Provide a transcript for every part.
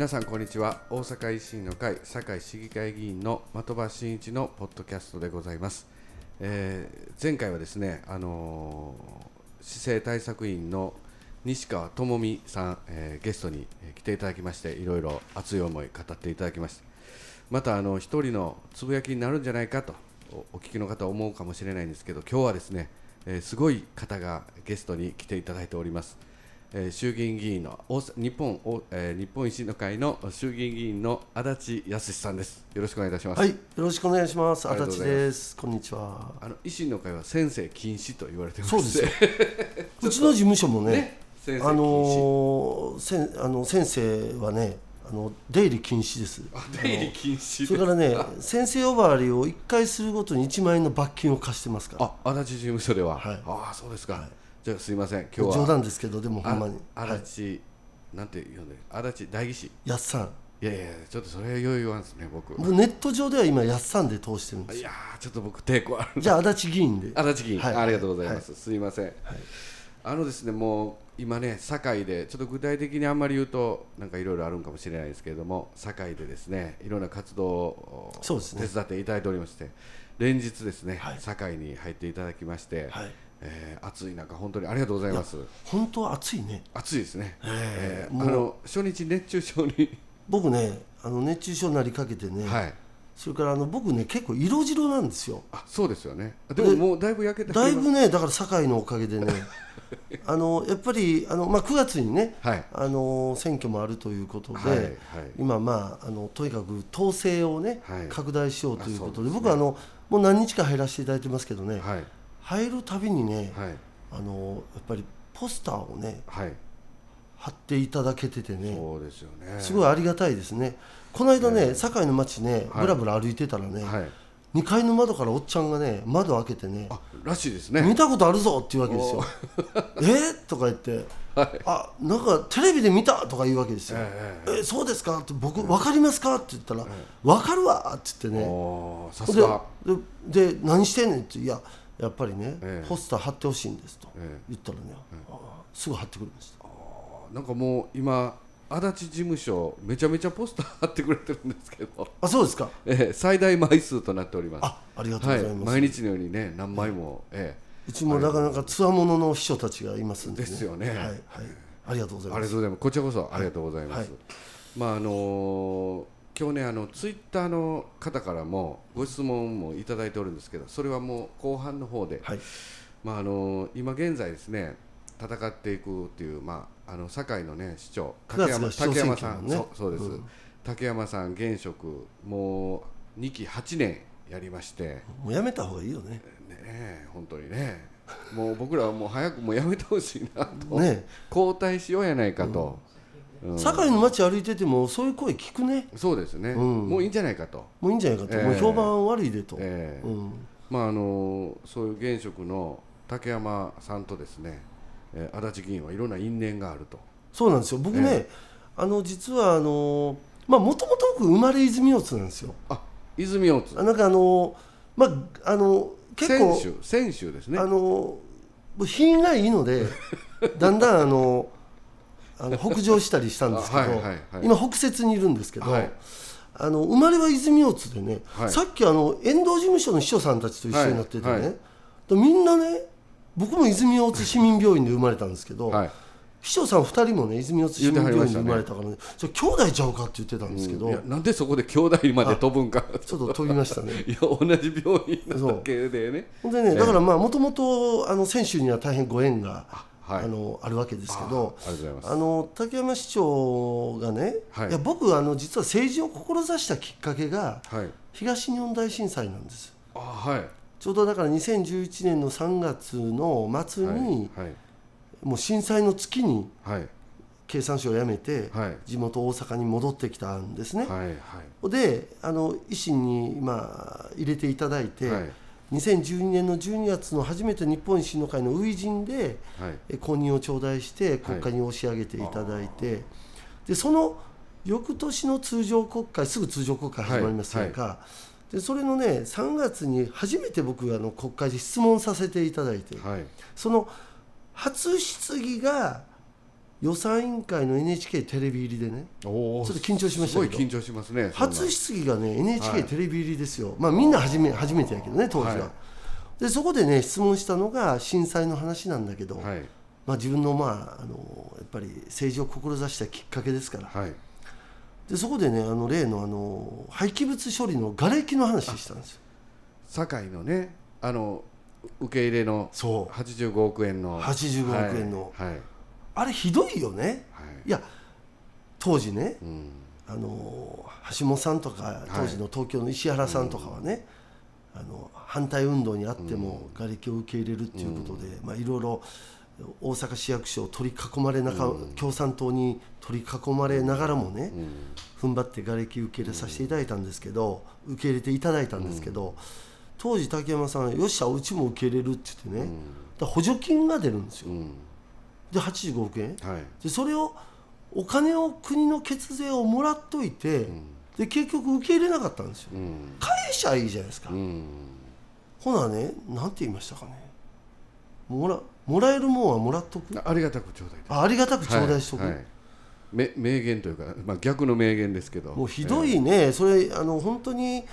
皆さんこんにちは。大阪維新の会堺市議会議員の的場真一のポッドキャストでございます、えー前回はですねあのー市政対策委員の西川智美さん、えーゲストに来ていただきましていろいろ熱い思い語っていただきました。またあの一人のつぶやきになるんじゃないかとお聞きの方思うかもしれないんですけど今日はですね、えーすごい方がゲストに来ていただいております、えー衆議院議員の日本、おえー日本維新の会の衆議院議員の足立康さんですよろしくお願いいたします、はい、よろしくお願いします。足立です。こんにちは。あの維新の会は先生禁止と言われてまそうですよ。うちの事務所もね、ねあのーせんあの先生はね、あの出入り禁止です。あ出入り禁止それからね、先生呼ばわりを1回するごとに1万円の罰金を課してますから。あ足立事務所では、はいああそうですか、はいじゃあすいません今日は。冗談ですけど、でもほんまに。足立、なんて言うんだよ足立代議士。やっさん。いやいやちょっとそれはよい言わんですね僕。僕ネット上では今やっさんで通してるんです。よ。いやーちょっと僕抵抗ある。じゃあ足立議員で。足立議員、はい。ありがとうございます、すいません、あのですねもう今ね堺でちょっと具体的にあんまり言うとなんかいろいろあるんかもしれないですけれども堺でですねいろんな活動をそうですね。手伝っていただいておりまして連日ですね、はい。堺に入っていただきまして、はい。えー暑い中本当にありがとうございます。本当は暑いね。暑いですね、えええーあの初日熱中症に、僕ね、あの熱中症になりかけてね。はい。それからあの僕ね結構色白なんですよ。あそうですよね。でももうだいぶ焼けてだいぶねだから堺のおかげでね あのやっぱりあの、まあ、9月にねはい。あの選挙もあるということで、はいはい。今まああのとにかく統制をね、はい。拡大しようということでですね。僕はあのもう何日か入らせていただいてますけどね、はい入るたびにね、はい。あのやっぱりポスターをねはい。貼っていただけててねそうですよね。すごいありがたいですね。この間ね、堺の街ねはい。ぶらぶら歩いてたらね、はい。2階の窓からおっちゃんがね窓開けてねあらしいですね。見たことあるぞって言うわけですよ。え？とか言って、あなんかテレビで見たとか言うわけですよ。ええそうですか？って僕分かりますか？って言ったら、分かるわって言ってね。でで何してんねんっていややっぱりね、ええポスター貼ってほしいんですとええ言ったらね、あすぐ貼ってくれました。なんかもう今足立事務所めちゃめちゃポスター貼ってくれてるんですけど、あそうですか。ええ最大枚数となっておりますあありがとうはいございます。毎日のようにね何枚も、えうちもなかなかつわものの秘書たちがいますんで、ね。ですよねはいはい。ありがとうございます。えありがとうございますこちらこそありがとうございます、はいまああのー今日ねあのツイッターの方からもご質問もいただいておるんですけどそれはもう後半の方で、はい。まああの今現在ですね戦っていくっていうまああの堺のね市長9月が市長選竹山挙なのね。さんそうそうです、うん。竹山さん現職もう2期8年やりまして。ねもうやめた方がいいよね。え本当にね。もう僕らはもう早くもうやめてほしいなと、ね交代しようやないかと、うん堺の街歩いててもそういう声聞くね。そうですね、うん。もういいんじゃないかと、もういいんじゃないかと、ええ。もう評判悪いでと、まああのそういう現職の竹山さんとですね、えー足立議員はいろんな因縁があると。そうなんですよ。僕ね、えあの実はあのまあもともと僕生まれ泉大津なんですよ。あ泉大津。あなんかあのまああの結構選手選手ですね。あの品がいいので だんだんあのあの北上したりしたんですけど、あはい今北摂にいるんですけど、はい。あの生まれは泉大津でね、はい。さっきあの遠藤事務所の秘書さんたちと一緒になっててね、みんなね僕も泉大津市民病院で生まれたんですけど、はい。秘書さん2人もね泉大津市民病院で生まれたからね言それ兄弟ちゃうかって言ってたんですけど、いやなんでそこで兄弟まで飛ぶんか。ちょっと飛びましたね。いや同じ病院なだけでね。でねだからまあもともとあの選手には大変ご縁がはいあのあるわけですけどあの竹山市長がね、はい。い、や僕あの実は政治を志したきっかけがはい。東日本大震災なんです。あはい。ちょうどだから2011年の3月の末に、はい。もう震災の月にはい。経産省を辞めて、はい。地元大阪に戻ってきたんですね、はいはい。であの維新に、まあ、入れていただいて、はい2012年の12月の初めて日本維新の会の初陣ではい。え公認を頂戴して国会に押し上げていただいて、でその翌年の通常国会すぐ通常国会始まりますやんか、でそれのね3月に初めて僕あの国会で質問させていただいて、はい。その初質疑が予算委員会の NHK テレビ入りでねちょっと緊張しましたけど。すごい緊張しますね初質疑がねは NHK い。テレビ入りですよ、まあみんな初め初めてやけどね当時は、はい。でそこでね質問したのが震災の話なんだけど、はい。まあ、自分のまああのやっぱり政治を志したきっかけですから。はい。でそこでねあの例のあの廃棄物処理の瓦礫の話したんですよ。堺のねあのう受け入れのそう。85億円の。85億円の。はい。はい、あれひどいよね。はい。いや当時ねうん。あの橋本さんとか当時の東京の石原さんとかはね、あの反対運動にあっても瓦礫を受け入れるっていうことで、まあ、いろいろ大阪市役所を取り囲まれながら、共産党に取り囲まれながらもね、踏ん張って瓦礫受け入れさせていただいたんですけど、受け入れていただいたんですけど、当時竹山さん「よっしゃうちも受け入れる」って言ってね、だ補助金が出るんですよ、うんで85億円。はい。でそれをお金を国の血税をもらっといて、で結局受け入れなかったんですよ。うん。返しゃいいじゃないですか、うん。ほなねなんて言いましたかね。もらもらえるもんはもらっとく？ありがたく頂戴あありがたく頂戴しとく、はいはい。め名言というか、まあ、逆の名言ですけど。もうひどいね、それあの本当に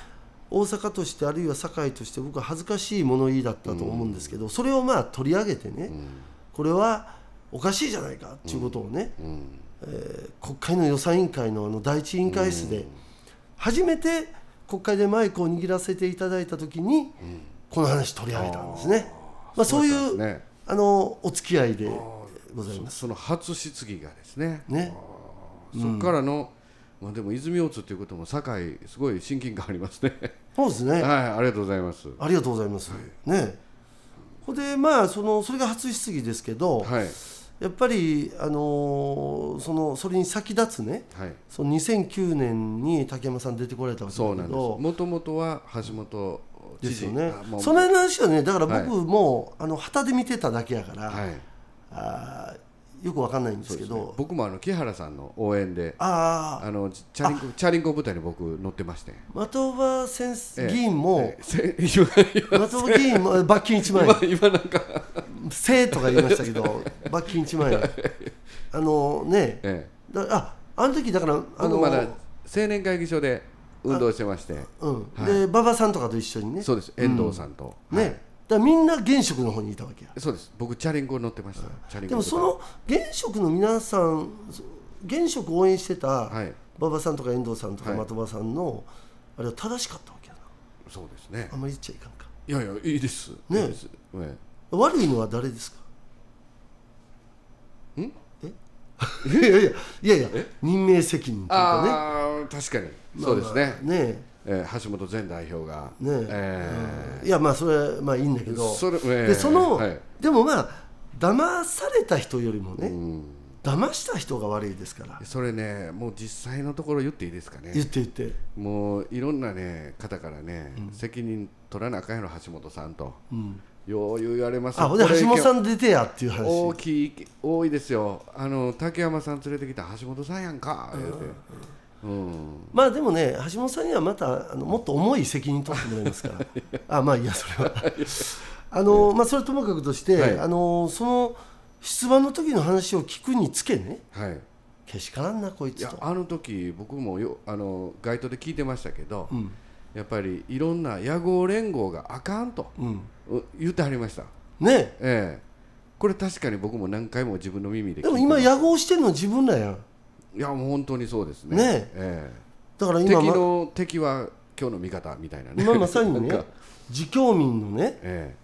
大阪としてあるいは堺として僕は恥ずかしい物言いだったと思うんですけど、それをまあ取り上げてね、これはおかしいじゃないかっていうことをね、うん。えー国会の予算委員会のあの第一委員会室で初めて国会でマイクを握らせていただいた時にこの話取り上げたんですね。まあ、そういそうね。あのお付き合いでございます。その初質疑がですね。ね、そこからの、まあ、でも泉大津ということも堺すごい親近感ありますね。そうですね。はいありがとうございます。ありがとうございます。ね。ほんでまあそのそれが初質疑ですけど、はいやっぱりあのーそのそれに先立つね、はい。その2009年に竹山さん出てこられたわけだけど。もともとは橋本知事。ですよね。あもうその話はねだからはい。僕も、あの旗で見てただけやから、はい。あーよくわかんないんですけど。僕もあの木原さんの応援であああのチャリンコチャリンコ部隊に僕乗ってまして。的場先生、ええ。議員も、えせ 今的場議員も罰金1万円。今今なんか「せ」とか言いましたけど 罰金1万円。あのね。ええ。だああの時だからあの僕まだ青年会議所で運動してまして。うん。はい。で馬場さんとかと一緒にね。そうです。遠藤さんと、ね、はい。だみんな現職の方にいたわけや。そうです。僕チャリンコ乗ってました。チャリンコでもその現職の皆さん現職を応援してたはい。馬場さんとか遠藤さんとかはい。的場さんのあれは正しかったわけやな。そうですね。あんまり言っちゃいかんか。いやいやいいです。ね。いいです。え悪いのは誰ですか？ん？え？いやいやいやいや任命責任というかね。確かに。そうですね、まあまあね。えー橋本前代表が。ね。えいやまあそれはまあいいんだけど。それええでその、はい。でもまあ騙された人よりもね、ーうん。騙した人が悪いですから。それねもう実際のところ言っていいですかね。言って言って。もういろんなね方からね、責任取らなあかんやろ橋本さんと、よう言われます。あほんで橋本さん出てやっていう話。大きい多いですよ。あの竹山さん連れてきた橋本さんやんか言うて。うん。まあでもね橋本さんにはまたあのもっと重い責任取ってもらいますから。あまあいいやそれは。あの、まあそれともかくとして、はい。あのその出馬の時の話を聞くにつけね。はい。けしからんなこいいやつとあの時僕もよあの街頭で聞いてましたけど、うんやっぱりいろんな野合連合があかんと、うん。う言ってはりました。ね。ええ。これ確かに僕も何回も自分の耳で聞いてでも今野合してんの自分らやん。いやもう本当にそうですね。ね。えだからえ今ま敵の敵は今日の味方みたいなね。今まさにね自共民のねえ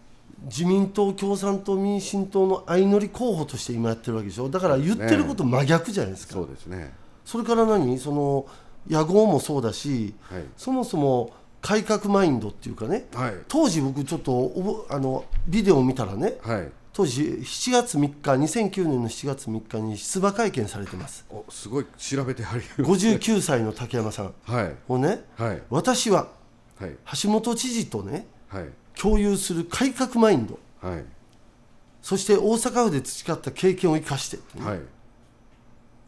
自民党共産党民進党の相乗り候補として今やってるわけでしょ。だから言ってること真逆じゃないですか。えそうですね。それから何？その野合もそうだしはい。そもそも改革マインドっていうかねはい。当時僕ちょっとおぼあのビデオを見たらねはい。当時7月3日2009年の7月3日に出馬会見されてます。おすごい調べてはり59歳の竹山さんはい。をねはい。私ははい。橋本知事とねはい。共有する改革マインド。はい。そして大阪府で培った経験を生かしてねはい。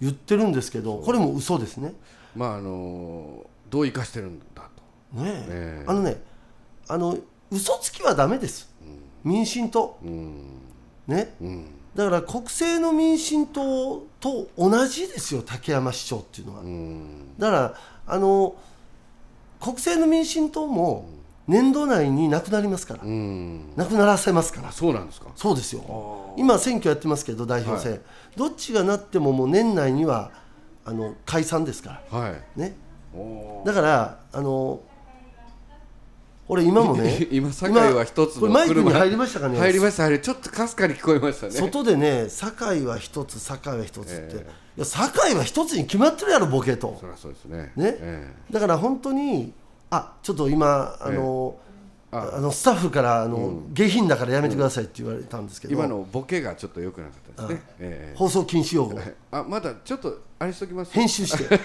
言ってるんですけどこれも嘘ですね。まああのどう生かしてるんだとねえ。ええ。あのねあの嘘つきはダメです。民進党。うん。ね。うん。だから国政の民進党と同じですよ竹山市長っていうのは、うん。だからあの国政の民進党も年度内になくなりますから、うん。なくならせますから。あそうなんですか？そうですよ。今選挙やってますけど代表選、はどっちがなってももう年内にはあの解散ですから。はい。ね。おー。だからあの俺今もね今堺は一つのこれマイクに車。入りましたかね入りました。入りちょっとかすかに聞こえましたね。外でね堺は一つ堺は一つって、えいや堺は一つに決まってるやろボケと。そりゃそうですね。ね。えだから本当にあちょっと今あの、あ。あのスタッフからあの、下品だからやめてくださいって言われたんですけど、え今のボケがちょっと良くなかったですね。ええ。放送禁止用語。あまだちょっとあれしときます？編集して。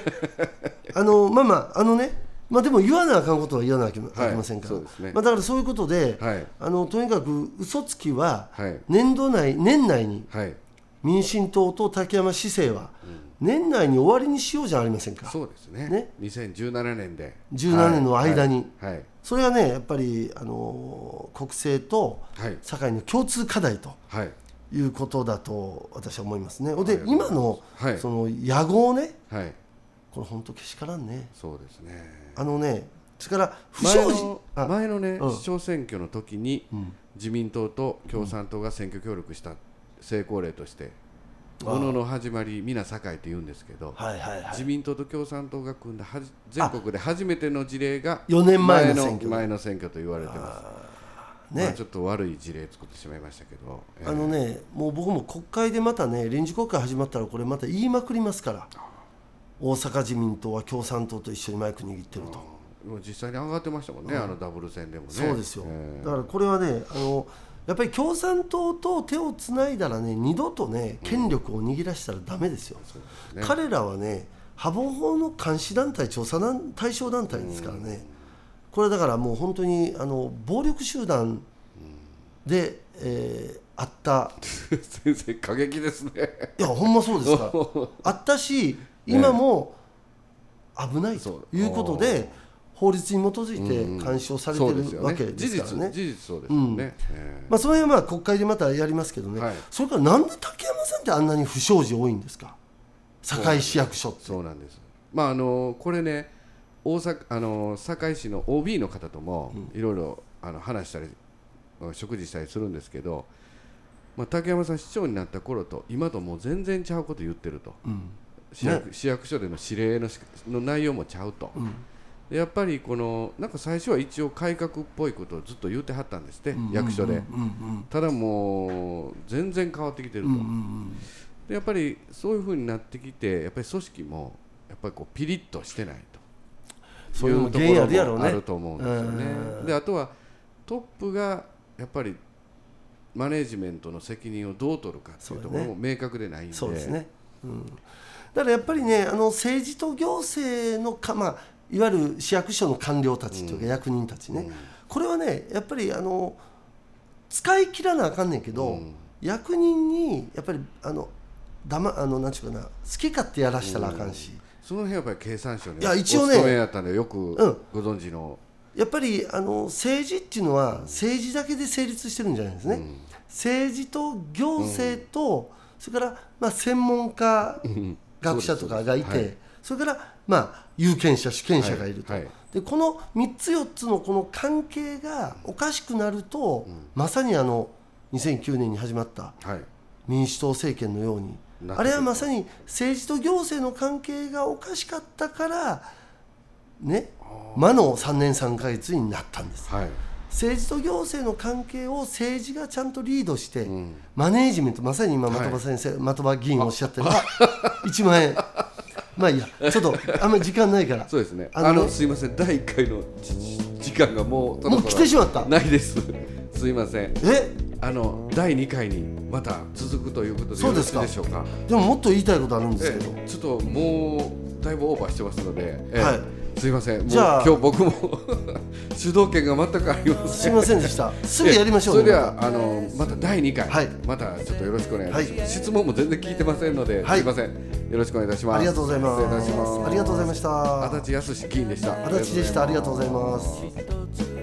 あのまあまああのねまあでも言わなあかんことは言わなきゃいけませんから、そうですね。まあ、だからそういうことで、はい。あのとにかく嘘つきははい。年度内年内にはい。民進党と竹山市政は年内に終わりにしようじゃありませんか、そうですね。ね。2017年で。17年の間に。はい。はい。それはねやっぱりあの国政とはい。堺の共通課題とはい。いうことだと私は思いますね。で今のはい。その野号ね。はい。これ本当けしからんね。そうですねあのねそれから不前祥事前のねうん。市長選挙の時にうん。自民党と共産党が選挙協力した成功例としてあものの始まり皆堺って言うんですけど自民党と共産党が組んだはじ全国で初めての事例が4年前の選挙前の選挙と言われてます。まあねちょっと悪い事例作ってしまいましたけど、えー。あのねもう僕も国会でまたね臨時国会始まったらこれまた言いまくりますから大阪自民党は共産党と一緒にマイク握ってると。もう実際に上がってましたもんね、あのダブル戦でもね。そうですよ、えーだからこれはねあのやっぱり共産党と手をつないだらね二度とね権力を握らしたらダメですよ、そうですね。彼らはね破防法の監視団体調査団対象団体ですからね、これだからもう本当にあの暴力集団で、えーあった。先生過激ですね。いやほんまそうですか。あったし今も危ないということで法律に基づいて監視をされてるわけですからね。事実そうですよね、えまあ、その辺はまあ国会でまたやりますけどね、はい。それからなんで竹山さんってあんなに不祥事多いんですか？堺市役所って。ーそうなんです。まああのこれね大阪あの堺市の OB の方ともいろいろあの話したり食事したりするんですけど、まあ、竹山さん市長になった頃と今ともう全然ちゃうこと言ってると。うん市役,、市役所での指令のしの内容もちゃうと、うん。でやっぱりこのなんか最初は一応改革っぽいことをずっと言ってはったんですって、役所で、ただもう全然変わってきてると、でやっぱりそういうふうになってきてやっぱり組織もやっぱりこうピリッとしてないと。そういうところもあると思うんですよね。うん。であとはトップがやっぱりマネジメントの責任をどう取るかっていうところも明確でないんで。そうですね、うん、だからやっぱりねあの政治と行政のか、まあ、いわゆる市役所の官僚たちというか役人たちね、これはねやっぱりあの使い切らなあかんねんけど、うん。役人にやっぱりあのだまあのなんちゅうかな好き勝手やらしたらあかんし、その辺やっぱり経産省にいや一応ねお勤めやったんでよくん。ご存知の、やっぱりあの政治っていうのは政治だけで成立してるんじゃないですね、政治と行政と、それから、まあ、専門家学者とかがいてそ,、そうですれから、まあ、有権者主権者がいると、はい。はい。でこの3つ4つのこの関係がおかしくなると、まさにあの2009年に始まったはい。民主党政権のようにあれはまさに政治と行政の関係がおかしかったからね魔の3年3か月になったんです。はい政治と行政の関係を政治がちゃんとリードして、ん。マネージメントまさに今はい的場先生、的場議員おっしゃってる。1万円。まあいいや。ちょっとあんまり時間ないから。そうですね。あのすいません。第1回のじ時間がもうもう来てしまった。ないです。すいません。え？あの第2回にまた続くということでそうですか。いでしょうか？でももっと言いたいことあるんですけど、ええ。ちょっともうだいぶオーバーしてますので、ええ。はいすいません。もうじゃあ。今日僕も 主導権が全くありません。すいませんでした。すぐやりましょう。それでねはあのまた第2回、はい。またちょっとよろしくお願いします、はい。質問も全然聞いてませんので、はい。すいません。よろしくお願いいたします。ありがとうございます。ありがとうございました。足立康議員でした。足立でした。ありがとうございます